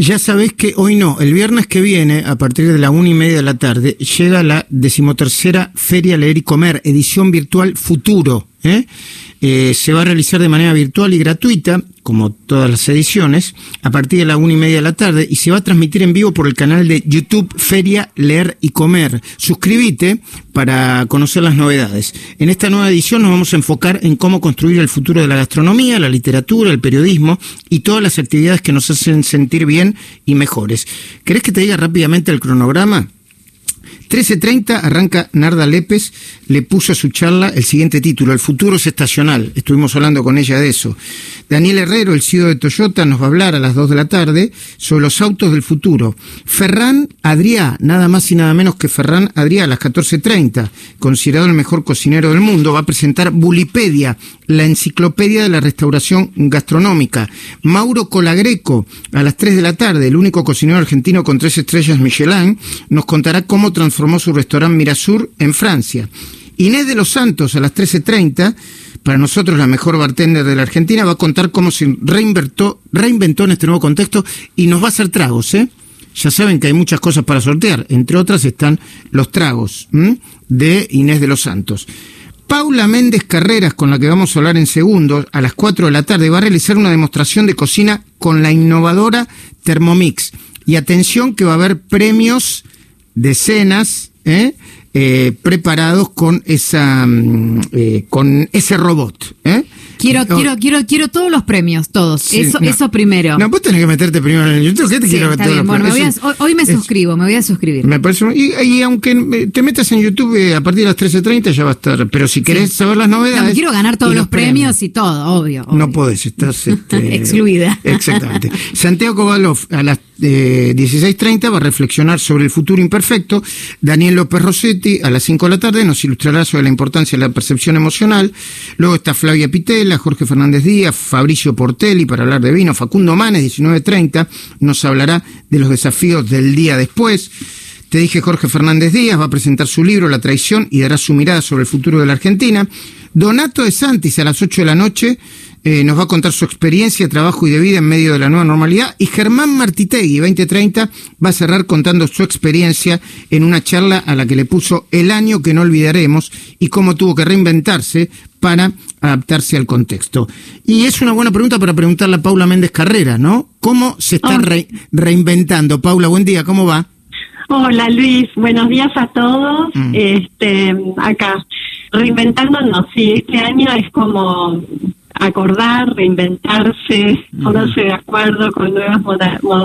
Ya sabés que hoy no, el viernes que viene, a partir de la una y media de la tarde, llega la decimotercera Feria Leer y Comer, edición virtual Futuro. ¿eh? Eh, se va a realizar de manera virtual y gratuita, como todas las ediciones, a partir de la una y media de la tarde y se va a transmitir en vivo por el canal de YouTube Feria Leer y Comer. Suscríbete para conocer las novedades. En esta nueva edición nos vamos a enfocar en cómo construir el futuro de la gastronomía, la literatura, el periodismo y todas las actividades que nos hacen sentir bien y mejores. ¿Querés que te diga rápidamente el cronograma? 13.30 arranca Narda Lépez, le puso a su charla el siguiente título, El futuro es estacional. Estuvimos hablando con ella de eso. Daniel Herrero, el CEO de Toyota, nos va a hablar a las 2 de la tarde sobre los autos del futuro. Ferran Adrià, nada más y nada menos que Ferran Adrià, a las 14.30, considerado el mejor cocinero del mundo, va a presentar Bulipedia, la enciclopedia de la restauración gastronómica. Mauro Colagreco, a las 3 de la tarde, el único cocinero argentino con tres estrellas Michelin, nos contará cómo transformó su restaurante Mirasur en Francia. Inés de los Santos, a las 13.30, para nosotros la mejor bartender de la Argentina, va a contar cómo se reinventó, reinventó en este nuevo contexto y nos va a hacer tragos, ¿eh? Ya saben que hay muchas cosas para sortear, entre otras están los tragos de Inés de los Santos. Paula Méndez Carreras, con la que vamos a hablar en segundos, a las 4 de la tarde, va a realizar una demostración de cocina con la innovadora Thermomix. Y atención que va a haber premios, decenas, ¿eh? Eh, preparados con esa mm, eh, con ese robot. ¿eh? Quiero, quiero, quiero, quiero todos los premios, todos. eso, eso primero. No, vos tenés que meterte primero en YouTube. ¿Qué te quiero bien. Bueno, hoy, me suscribo, me voy a suscribir. Me parece, y, aunque te metas en YouTube a partir de las 13.30 ya va a estar. Pero si querés saber las novedades. No, quiero ganar todos los, premios, y todo, obvio, No podés, estás este, excluida. Exactamente. Santiago Kovalov a las 16.30 va a reflexionar sobre el futuro imperfecto. Daniel López Rossetti a las 5 de la tarde nos ilustrará sobre la importancia de la percepción emocional. Luego está Flavia Jorge Fernández Díaz, Fabricio Portelli para hablar de vino, Facundo Manes, 19.30, nos hablará de los desafíos del día después. Te dije Jorge Fernández Díaz va a presentar su libro La traición y dará su mirada sobre el futuro de la Argentina. Donato de Santis a las 8 de la noche eh, nos va a contar su experiencia, trabajo y de vida en medio de la nueva normalidad. Y Germán Martitegui, 2030, va a cerrar contando su experiencia en una charla a la que le puso el año que no olvidaremos y cómo tuvo que reinventarse para adaptarse al contexto. Y es una buena pregunta para preguntarle a Paula Méndez Carrera, ¿no? ¿Cómo se está reinventando? Paula, buen día, ¿cómo va? Hola Luis, buenos días a todos. Mm. Este, acá, reinventándonos, sí, este año es como acordar, reinventarse, ponerse de acuerdo con nuevas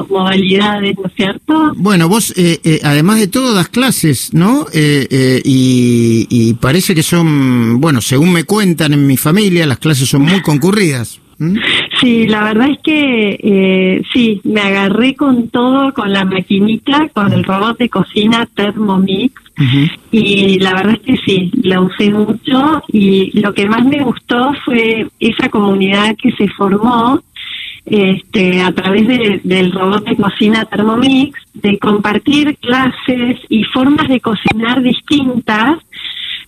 modalidades, ¿no es cierto? Bueno, vos, eh, eh, además de todo, das clases, ¿no? Eh, y, y, parece que son, bueno, según me cuentan en mi familia, las clases son muy concurridas. ¿Mm? Sí, la verdad es que eh, sí, me agarré con todo, con la maquinita, con el robot de cocina Thermomix y la verdad es que sí, la usé mucho y lo que más me gustó fue esa comunidad que se formó este, a través del robot de cocina Thermomix, de compartir clases y formas de cocinar distintas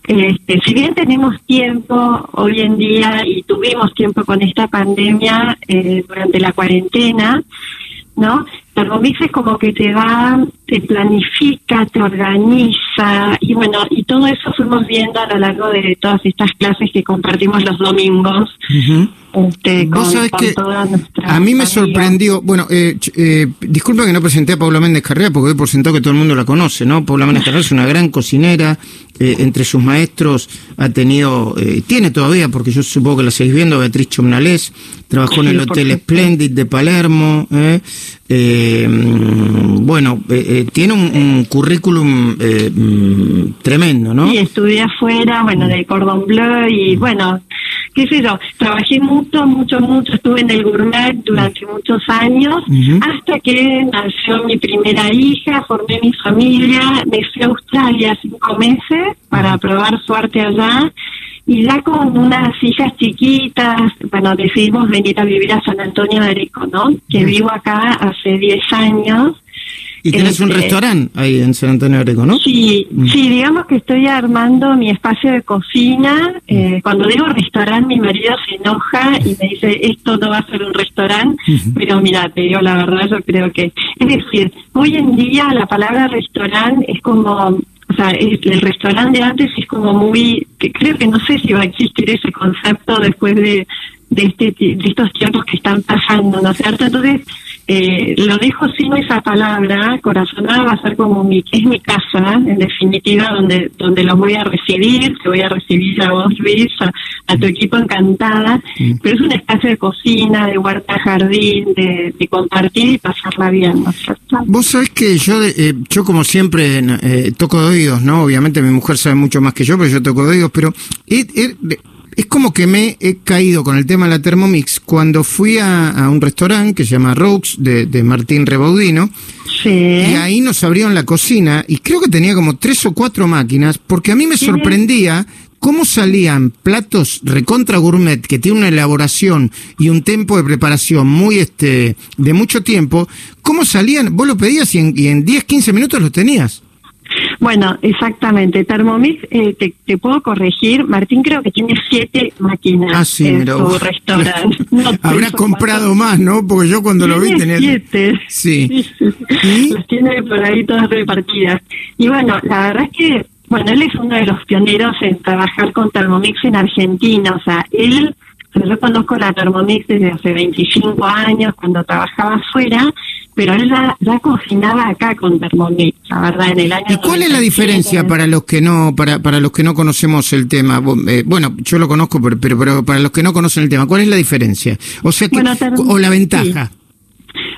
este, si bien tenemos tiempo hoy en día y tuvimos tiempo con esta pandemia eh, durante la cuarentena, ¿no? Thermomix es como que te va, te planifica, te organiza y bueno, y todo eso fuimos viendo a lo largo de todas estas clases que compartimos los domingos. Este, a mí me sorprendió, bueno, eh, eh, disculpa que no presenté a Paula Méndez Carrera porque doy por sentado que todo el mundo la conoce, ¿no? Paula Méndez Carrera es una gran cocinera, eh, entre sus maestros ha tenido, eh, tiene todavía, porque yo supongo que la seguís viendo, Beatriz Chomnales, trabajó en el Hotel Splendid de Palermo, eh, bueno, tiene un, currículum mm, tremendo, ¿no? Sí, estudié afuera, bueno, del Cordon Bleu y bueno, qué sé yo, trabajé mucho, mucho, mucho, estuve en el gourmet durante muchos años, hasta que nació mi primera hija, formé mi familia, me fui a Australia cinco meses para probar suerte allá, y ya con unas hijas chiquitas, bueno, decidimos venir a vivir a San Antonio de Areco, ¿no? Que vivo acá hace 10 años. Y tienes un Este, restaurante ahí en San Antonio Areco, ¿no? Sí, sí, digamos que estoy armando mi espacio de cocina. Eh, cuando digo restaurante, mi marido se enoja y me dice, esto no va a ser un restaurante, pero mira, te digo la verdad, yo creo que... Es decir, hoy en día la palabra restaurante es como... O sea, es- el restaurante de antes es como muy... que creo que no sé si va a existir ese concepto después de, de, este, de estos tiempos que están pasando, ¿no es cierto? Entonces, eh, lo dejo sin esa palabra, corazonada va a ser como mi, es mi casa, en definitiva, donde, donde los voy a recibir, te voy a recibir a vos, Luis, a, a tu equipo encantada, pero es un espacio de cocina, de huerta jardín, de, de compartir y pasarla bien, ¿no es cierto? Vos sabés que yo, eh, yo como siempre eh, toco de oídos, ¿no? Obviamente mi mujer sabe mucho más que yo, pero yo toco de oídos, pero es como que me he caído con el tema de la Thermomix cuando fui a, a un restaurante que se llama Roux de, de Martín Rebaudino Sí. y ahí nos abrieron la cocina y creo que tenía como tres o cuatro máquinas porque a mí me Tiene- sorprendía cómo salían platos recontra gourmet que tienen una elaboración y un tiempo de preparación muy este de mucho tiempo, cómo salían, vos lo pedías y en, y en 10, 15 minutos los tenías. Bueno, exactamente. Thermomix, eh, te, te puedo corregir. Martín creo que tiene siete máquinas Ah, sí, en su restaurante. No, Habrá comprado más, ¿no? Porque yo cuando lo vi tenía... siete. Sí. Las tiene por ahí todas repartidas. Y bueno, la verdad es que, bueno, él es uno de los pioneros en trabajar con Thermomix en Argentina. O sea, él, yo conozco la Thermomix desde hace 25 años cuando trabajaba afuera, pero él ya, cocinaba acá con Thermomix, la verdad, en el año. ¿Y cuál es la 97. diferencia para los que no para para los que no conocemos el tema? Eh, bueno, yo lo conozco, pero, pero pero para los que no conocen el tema, ¿cuál es la diferencia? O sea, que, Bueno, o la ventaja.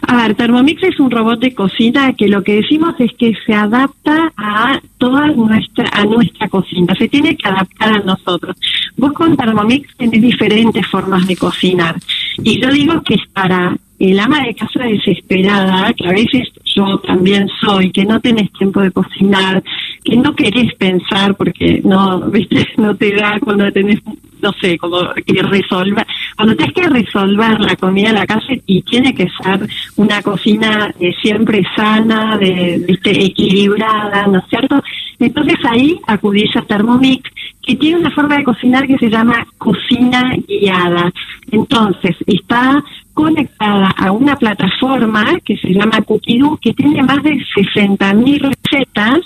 A ver, Thermomix es un robot de cocina que lo que decimos es que se adapta a toda nuestra a nuestra cocina, se tiene que adaptar a nosotros. Vos con Thermomix tenés diferentes formas de cocinar y yo digo que es para el ama de casa desesperada, que a veces yo también soy, que no tenés tiempo de cocinar, que no querés pensar porque no, viste, no te da cuando tenés, no sé, como que resolver, cuando tenés que resolver la comida en la casa y tiene que ser una cocina eh, siempre sana, de, viste, equilibrada, ¿no es cierto? Entonces ahí acudís a Thermomix, que tiene una forma de cocinar que se llama cocina guiada. Entonces está conectada a una plataforma que se llama Cookidoo, que tiene más de 60.000 recetas,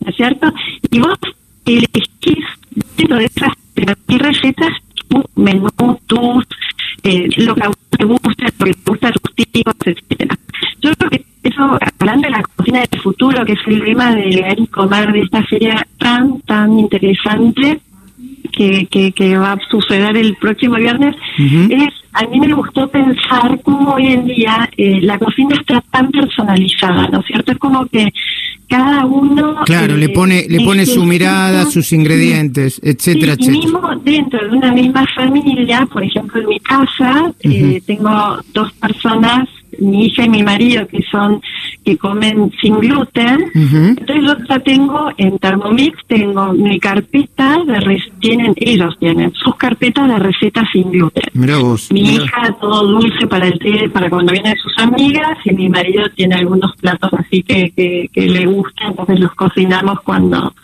¿no es cierto? Y vos elegís dentro de esas 60.000 recetas tu menú, tus, eh, lo que a vos te gusta, lo que te gusta, tus tipos, etcétera. Yo creo que eso, hablando de la cocina del futuro, que es el lema de comer de esta feria tan, tan interesante, que, que, que va a suceder el próximo viernes, es, a mí me gustó pensar cómo hoy en día eh, la cocina está tan personalizada, ¿no es cierto? Es como que cada uno... Claro, eh, le pone le pone su mirada, sus ingredientes, etcétera, y etcétera. mismo dentro de una misma familia, por ejemplo en mi casa, eh, tengo dos personas, mi hija y mi marido, que son que comen sin gluten. Entonces yo ya tengo en Thermomix, tengo mi carpeta de tienen ellos tienen sus carpetas de recetas sin gluten. Vos. Mi mirá. hija todo dulce para el té, para cuando vienen sus amigas, y mi marido tiene algunos platos así que, que, que le gustan, entonces los cocinamos cuando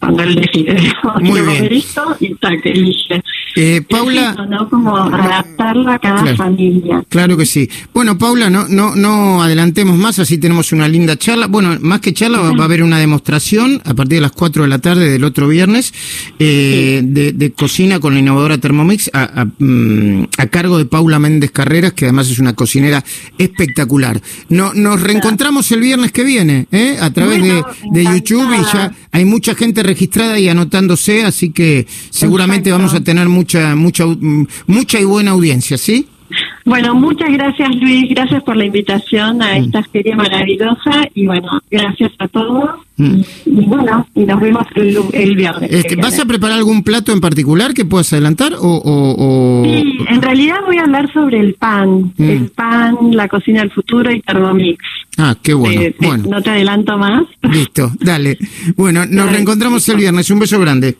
cuando él decide. Muy bien. esto y tal, que elige. Eh, Es Paula, eso, ¿no? Como adaptarlo a cada Claro. familia. Claro que sí. Bueno, Paula, no, no, no adelantemos más, así tenemos una linda charla. Bueno, más que charla, va, va a haber una demostración a partir de las 4 de la tarde del otro viernes eh, de, de cocina con la innovadora Thermomix a, a, mm, a cargo de Paula Méndez Carreras, que además es una cocinera espectacular. No, nos reencontramos el viernes que viene, ¿eh? a través Bueno, de, de YouTube y ya. Hay mucha gente registrada y anotándose, así que seguramente vamos a tener mucha, mucha, mm, mucha y buena audiencia, ¿sí? Bueno, muchas gracias Luis, gracias por la invitación a esta feria maravillosa y bueno, gracias a todos. Mm. Y, bueno, y nos vemos el, el viernes. Este, ¿Vas a preparar algún plato en particular que puedas adelantar? O, o- o- Sí, en realidad voy a hablar sobre el pan, Mm. el pan, la cocina del futuro y Thermomix. Ah, qué bueno. Eh, bueno, No te adelanto más. listo, dale. Bueno, nos reencontramos el viernes. Un beso grande.